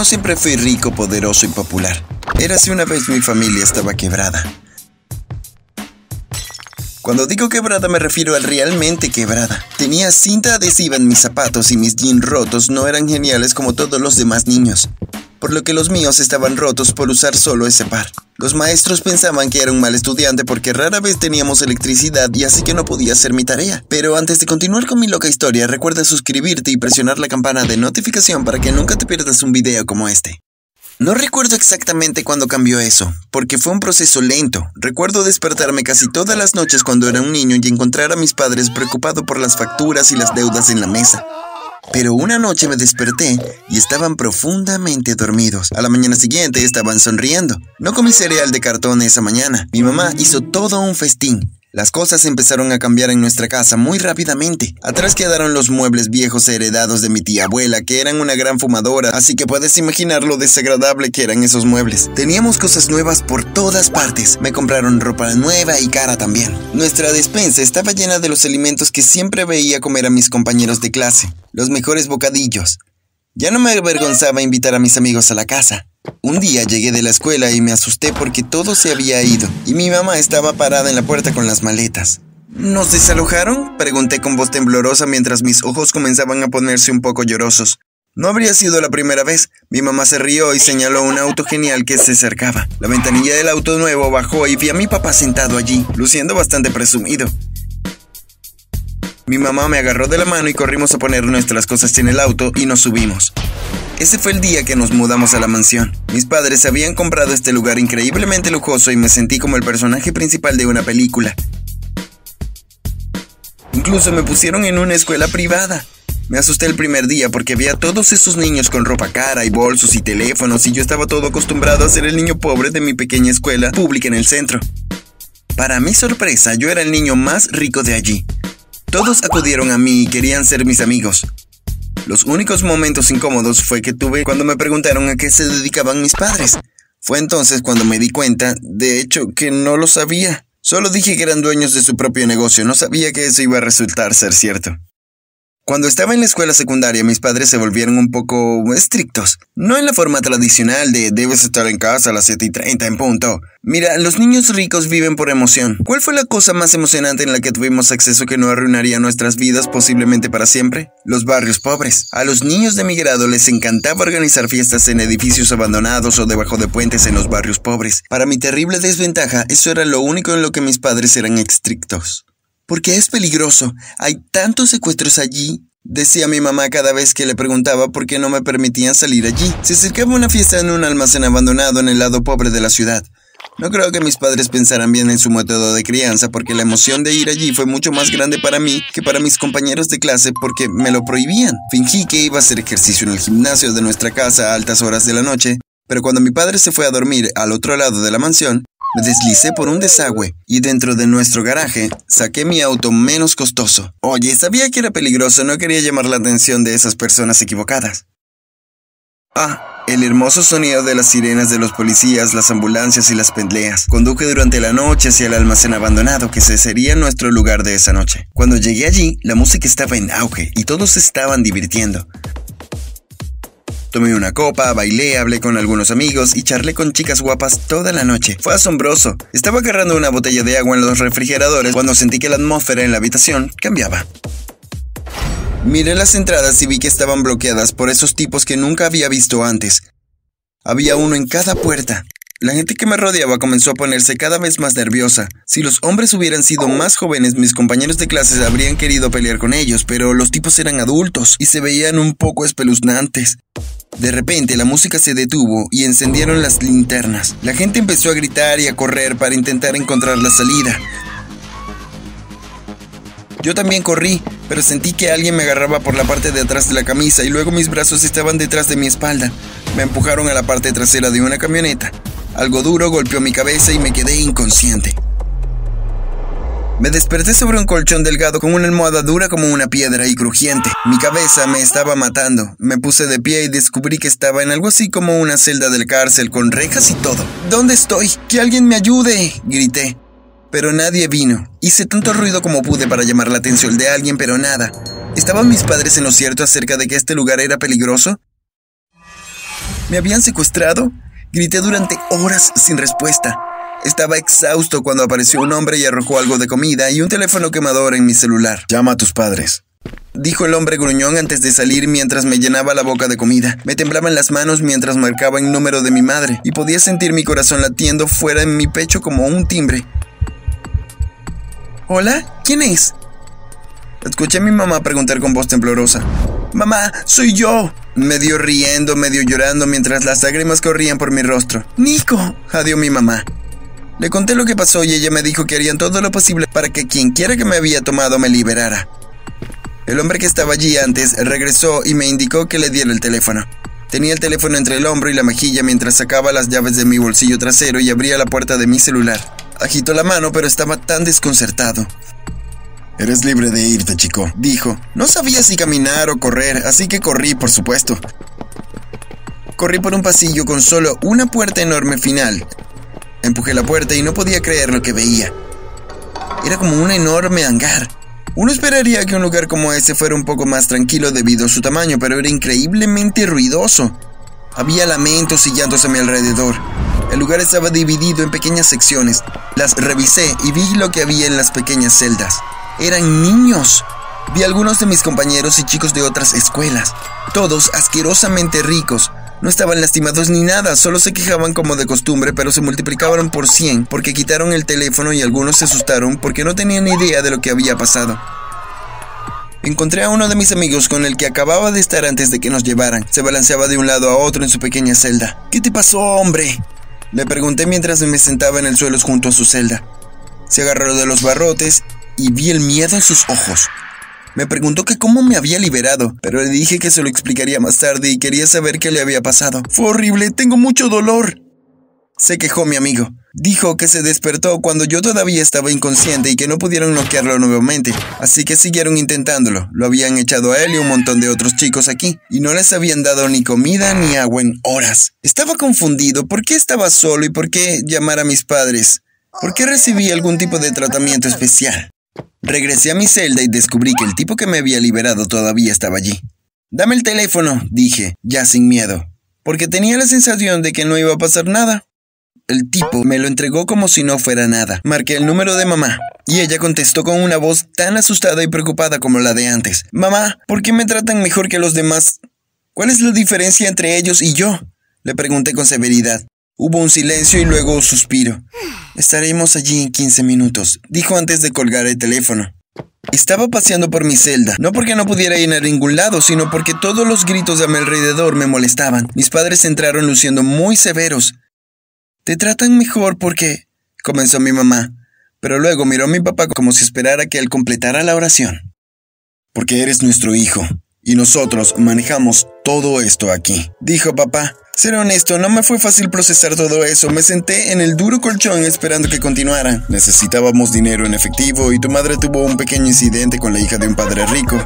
No siempre fui rico, poderoso y popular. Era si una vez mi familia estaba quebrada. Cuando digo quebrada me refiero al realmente quebrada. Tenía cinta adhesiva en mis zapatos y mis jeans rotos no eran geniales como todos los demás niños, por lo que los míos estaban rotos por usar solo ese par. Los maestros pensaban que era un mal estudiante porque rara vez teníamos electricidad y así que no podía hacer mi tarea. Pero antes de continuar con mi loca historia, recuerda suscribirte y presionar la campana de notificación para que nunca te pierdas un video como este. No recuerdo exactamente cuándo cambió eso, porque fue un proceso lento. Recuerdo despertarme casi todas las noches cuando era un niño y encontrar a mis padres preocupado por las facturas y las deudas en la mesa. Pero una noche me desperté y estaban profundamente dormidos. A la mañana siguiente estaban sonriendo. No comí cereal de cartón esa mañana. Mi mamá hizo todo un festín. Las cosas empezaron a cambiar en nuestra casa muy rápidamente. Atrás quedaron los muebles viejos heredados de mi tía abuela, que eran una gran fumadora, así que puedes imaginar lo desagradable que eran esos muebles. Teníamos cosas nuevas por todas partes. Me compraron ropa nueva y cara también. Nuestra despensa estaba llena de los alimentos que siempre veía comer a mis compañeros de clase. Los mejores bocadillos. Ya no me avergonzaba invitar a mis amigos a la casa. Un día llegué de la escuela y me asusté porque todo se había ido y mi mamá estaba parada en la puerta con las maletas. ¿Nos desalojaron? Pregunté con voz temblorosa mientras mis ojos comenzaban a ponerse un poco llorosos. No habría sido la primera vez. Mi mamá se rió y señaló un auto genial que se acercaba. La ventanilla del auto nuevo bajó y vi a mi papá sentado allí, luciendo bastante presumido. Mi mamá me agarró de la mano y corrimos a poner nuestras cosas en el auto y nos subimos. Ese fue el día que nos mudamos a la mansión. Mis padres habían comprado este lugar increíblemente lujoso y me sentí como el personaje principal de una película. Incluso me pusieron en una escuela privada. Me asusté el primer día porque vi a todos esos niños con ropa cara y bolsos y teléfonos y yo estaba todo acostumbrado a ser el niño pobre de mi pequeña escuela pública en el centro. Para mi sorpresa, yo era el niño más rico de allí. Todos acudieron a mí y querían ser mis amigos. Los únicos momentos incómodos fue que tuve cuando me preguntaron a qué se dedicaban mis padres. Fue entonces cuando me di cuenta, de hecho, que no lo sabía. Solo dije que eran dueños de su propio negocio, no sabía que eso iba a resultar ser cierto. Cuando estaba en la escuela secundaria, mis padres se volvieron un poco estrictos. No en la forma tradicional de debes estar en casa a las 7 y 30 en punto. Mira, los niños ricos viven por emoción. ¿Cuál fue la cosa más emocionante en la que tuvimos acceso que no arruinaría nuestras vidas posiblemente para siempre? Los barrios pobres. A los niños de mi grado les encantaba organizar fiestas en edificios abandonados o debajo de puentes en los barrios pobres. Para mi terrible desventaja, eso era lo único en lo que mis padres eran estrictos. Porque es peligroso. Hay tantos secuestros allí. Decía mi mamá cada vez que le preguntaba por qué no me permitían salir allí. Se acercaba una fiesta en un almacén abandonado en el lado pobre de la ciudad. No creo que mis padres pensaran bien en su método de crianza porque la emoción de ir allí fue mucho más grande para mí que para mis compañeros de clase porque me lo prohibían. Fingí que iba a hacer ejercicio en el gimnasio de nuestra casa a altas horas de la noche, pero cuando mi padre se fue a dormir al otro lado de la mansión, me deslicé por un desagüe y dentro de nuestro garaje saqué mi auto menos costoso. Oye, sabía que era peligroso, no quería llamar la atención de esas personas equivocadas. Ah, el hermoso sonido de las sirenas de los policías, las ambulancias y las pendleas. Conduje durante la noche hacia el almacén abandonado, que se sería nuestro lugar de esa noche. Cuando llegué allí, la música estaba en auge y todos estaban divirtiendo. Tomé una copa, bailé, hablé con algunos amigos y charlé con chicas guapas toda la noche. Fue asombroso. Estaba agarrando una botella de agua en los refrigeradores cuando sentí que la atmósfera en la habitación cambiaba. Miré las entradas y vi que estaban bloqueadas por esos tipos que nunca había visto antes. Había uno en cada puerta. La gente que me rodeaba comenzó a ponerse cada vez más nerviosa. Si los hombres hubieran sido más jóvenes, mis compañeros de clases habrían querido pelear con ellos, pero los tipos eran adultos y se veían un poco espeluznantes. De repente la música se detuvo y encendieron las linternas. La gente empezó a gritar y a correr para intentar encontrar la salida. Yo también corrí, pero sentí que alguien me agarraba por la parte de atrás de la camisa y luego mis brazos estaban detrás de mi espalda. Me empujaron a la parte trasera de una camioneta. Algo duro golpeó mi cabeza y me quedé inconsciente. Me desperté sobre un colchón delgado con una almohada dura como una piedra y crujiente. Mi cabeza me estaba matando. Me puse de pie y descubrí que estaba en algo así como una celda del cárcel con rejas y todo. ¿Dónde estoy? ¡Que alguien me ayude! grité. Pero nadie vino. Hice tanto ruido como pude para llamar la atención de alguien, pero nada. ¿Estaban mis padres en lo cierto acerca de que este lugar era peligroso? ¿Me habían secuestrado? Grité durante horas sin respuesta. Estaba exhausto cuando apareció un hombre y arrojó algo de comida y un teléfono quemador en mi celular. Llama a tus padres. Dijo el hombre gruñón antes de salir mientras me llenaba la boca de comida. Me temblaban las manos mientras marcaba el número de mi madre y podía sentir mi corazón latiendo fuera en mi pecho como un timbre. ¿Hola? ¿Quién es? Escuché a mi mamá preguntar con voz temblorosa. Mamá, soy yo. Medio riendo, medio llorando mientras las lágrimas corrían por mi rostro. Nico, adió mi mamá. Le conté lo que pasó y ella me dijo que harían todo lo posible para que quien quiera que me había tomado me liberara. El hombre que estaba allí antes regresó y me indicó que le diera el teléfono. Tenía el teléfono entre el hombro y la mejilla mientras sacaba las llaves de mi bolsillo trasero y abría la puerta de mi celular. Agitó la mano, pero estaba tan desconcertado. Eres libre de irte, chico, dijo. No sabía si caminar o correr, así que corrí, por supuesto. Corrí por un pasillo con solo una puerta enorme final, Empujé la puerta y no podía creer lo que veía. Era como un enorme hangar. Uno esperaría que un lugar como ese fuera un poco más tranquilo debido a su tamaño, pero era increíblemente ruidoso. Había lamentos y llantos a mi alrededor. El lugar estaba dividido en pequeñas secciones. Las revisé y vi lo que había en las pequeñas celdas. Eran niños. Vi algunos de mis compañeros y chicos de otras escuelas, todos asquerosamente ricos, no estaban lastimados ni nada, solo se quejaban como de costumbre, pero se multiplicaban por 100 porque quitaron el teléfono y algunos se asustaron porque no tenían idea de lo que había pasado. Encontré a uno de mis amigos con el que acababa de estar antes de que nos llevaran. Se balanceaba de un lado a otro en su pequeña celda. ¿Qué te pasó, hombre? Le pregunté mientras me sentaba en el suelo junto a su celda. Se agarró de los barrotes y vi el miedo en sus ojos. Me preguntó que cómo me había liberado, pero le dije que se lo explicaría más tarde y quería saber qué le había pasado. Fue horrible, tengo mucho dolor. Se quejó mi amigo. Dijo que se despertó cuando yo todavía estaba inconsciente y que no pudieron noquearlo nuevamente, así que siguieron intentándolo. Lo habían echado a él y un montón de otros chicos aquí, y no les habían dado ni comida ni agua en horas. Estaba confundido, ¿por qué estaba solo y por qué llamar a mis padres? ¿Por qué recibí algún tipo de tratamiento especial? Regresé a mi celda y descubrí que el tipo que me había liberado todavía estaba allí. Dame el teléfono, dije, ya sin miedo, porque tenía la sensación de que no iba a pasar nada. El tipo me lo entregó como si no fuera nada. Marqué el número de mamá y ella contestó con una voz tan asustada y preocupada como la de antes. Mamá, ¿por qué me tratan mejor que los demás? ¿Cuál es la diferencia entre ellos y yo? Le pregunté con severidad. Hubo un silencio y luego un suspiro. Estaremos allí en 15 minutos, dijo antes de colgar el teléfono. Estaba paseando por mi celda, no porque no pudiera ir a ningún lado, sino porque todos los gritos a mi alrededor me molestaban. Mis padres entraron luciendo muy severos. Te tratan mejor porque... comenzó mi mamá, pero luego miró a mi papá como si esperara que él completara la oración. Porque eres nuestro hijo, y nosotros manejamos todo esto aquí, dijo papá. Ser honesto, no me fue fácil procesar todo eso. Me senté en el duro colchón esperando que continuara. Necesitábamos dinero en efectivo y tu madre tuvo un pequeño incidente con la hija de un padre rico.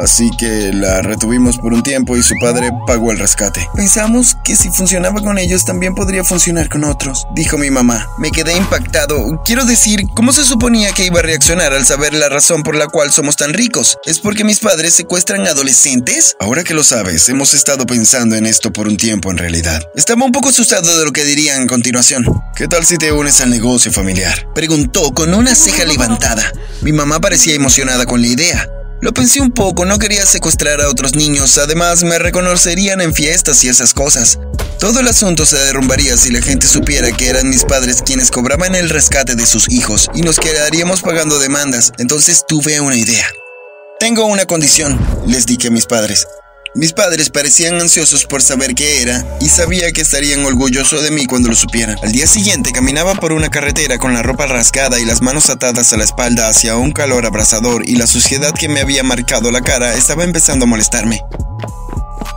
Así que la retuvimos por un tiempo y su padre pagó el rescate. Pensamos que si funcionaba con ellos también podría funcionar con otros, dijo mi mamá. Me quedé impactado. Quiero decir, ¿cómo se suponía que iba a reaccionar al saber la razón por la cual somos tan ricos? ¿Es porque mis padres secuestran adolescentes? Ahora que lo sabes, hemos estado pensando en esto por un tiempo en realidad. Estaba un poco asustado de lo que dirían a continuación. ¿Qué tal si te unes al negocio familiar? Preguntó con una ceja levantada. Mi mamá parecía emocionada con la idea. Lo pensé un poco, no quería secuestrar a otros niños, además me reconocerían en fiestas y esas cosas. Todo el asunto se derrumbaría si la gente supiera que eran mis padres quienes cobraban el rescate de sus hijos y nos quedaríamos pagando demandas, entonces tuve una idea. Tengo una condición, les dije a mis padres. Mis padres parecían ansiosos por saber qué era y sabía que estarían orgullosos de mí cuando lo supieran. Al día siguiente caminaba por una carretera con la ropa rasgada y las manos atadas a la espalda hacia un calor abrasador y la suciedad que me había marcado la cara estaba empezando a molestarme.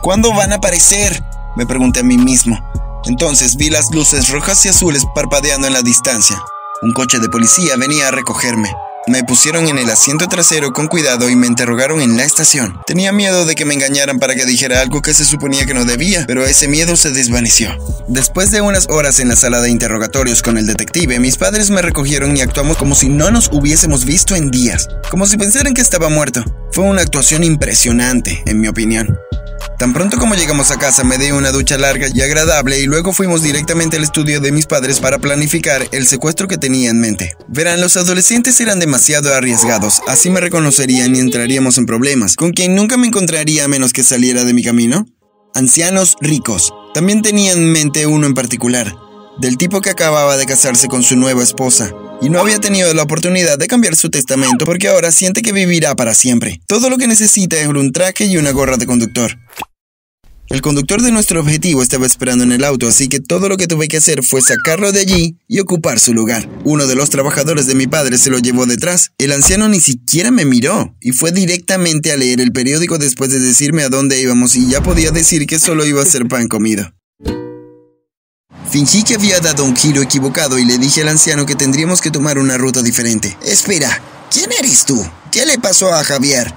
¿Cuándo van a aparecer? Me pregunté a mí mismo. Entonces vi las luces rojas y azules parpadeando en la distancia. Un coche de policía venía a recogerme. Me pusieron en el asiento trasero con cuidado y me interrogaron en la estación. Tenía miedo de que me engañaran para que dijera algo que se suponía que no debía, pero ese miedo se desvaneció. Después de unas horas en la sala de interrogatorios con el detective, mis padres me recogieron y actuamos como si no nos hubiésemos visto en días, como si pensaran que estaba muerto. Fue una actuación impresionante, en mi opinión. Tan pronto como llegamos a casa me di una ducha larga y agradable y luego fuimos directamente al estudio de mis padres para planificar el secuestro que tenía en mente. Verán, los adolescentes eran demasiado arriesgados, así me reconocerían y entraríamos en problemas. ¿Con quien nunca me encontraría a menos que saliera de mi camino? Ancianos ricos. También tenía en mente uno en particular, del tipo que acababa de casarse con su nueva esposa y no había tenido la oportunidad de cambiar su testamento porque ahora siente que vivirá para siempre. Todo lo que necesita es un traje y una gorra de conductor. El conductor de nuestro objetivo estaba esperando en el auto, así que todo lo que tuve que hacer fue sacarlo de allí y ocupar su lugar. Uno de los trabajadores de mi padre se lo llevó detrás. El anciano ni siquiera me miró y fue directamente a leer el periódico después de decirme a dónde íbamos y ya podía decir que solo iba a ser pan comido. Fingí que había dado un giro equivocado y le dije al anciano que tendríamos que tomar una ruta diferente. Espera, ¿quién eres tú? ¿Qué le pasó a Javier?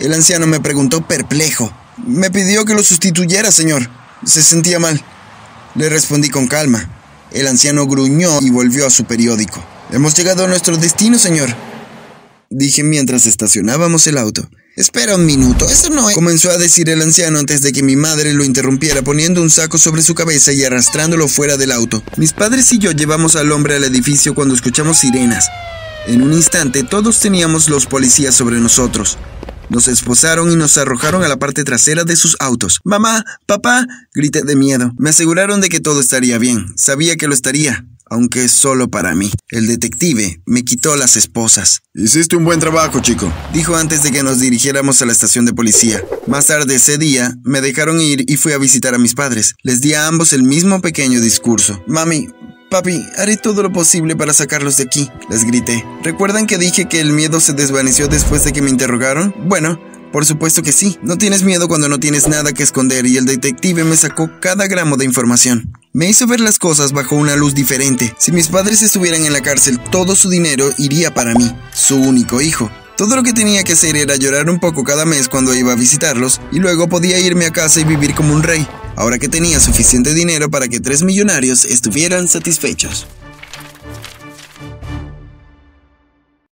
El anciano me preguntó perplejo. Me pidió que lo sustituyera, señor. Se sentía mal. Le respondí con calma. El anciano gruñó y volvió a su periódico. Hemos llegado a nuestro destino, señor. Dije mientras estacionábamos el auto. Espera un minuto, eso no es... Comenzó a decir el anciano antes de que mi madre lo interrumpiera poniendo un saco sobre su cabeza y arrastrándolo fuera del auto. Mis padres y yo llevamos al hombre al edificio cuando escuchamos sirenas. En un instante todos teníamos los policías sobre nosotros. Nos esposaron y nos arrojaron a la parte trasera de sus autos. Mamá, papá, grité de miedo. Me aseguraron de que todo estaría bien. Sabía que lo estaría aunque solo para mí. El detective me quitó las esposas. Hiciste un buen trabajo, chico, dijo antes de que nos dirigiéramos a la estación de policía. Más tarde ese día, me dejaron ir y fui a visitar a mis padres. Les di a ambos el mismo pequeño discurso. Mami, Papi, haré todo lo posible para sacarlos de aquí, les grité. ¿Recuerdan que dije que el miedo se desvaneció después de que me interrogaron? Bueno, por supuesto que sí. No tienes miedo cuando no tienes nada que esconder y el detective me sacó cada gramo de información. Me hizo ver las cosas bajo una luz diferente. Si mis padres estuvieran en la cárcel, todo su dinero iría para mí, su único hijo. Todo lo que tenía que hacer era llorar un poco cada mes cuando iba a visitarlos y luego podía irme a casa y vivir como un rey, ahora que tenía suficiente dinero para que tres millonarios estuvieran satisfechos.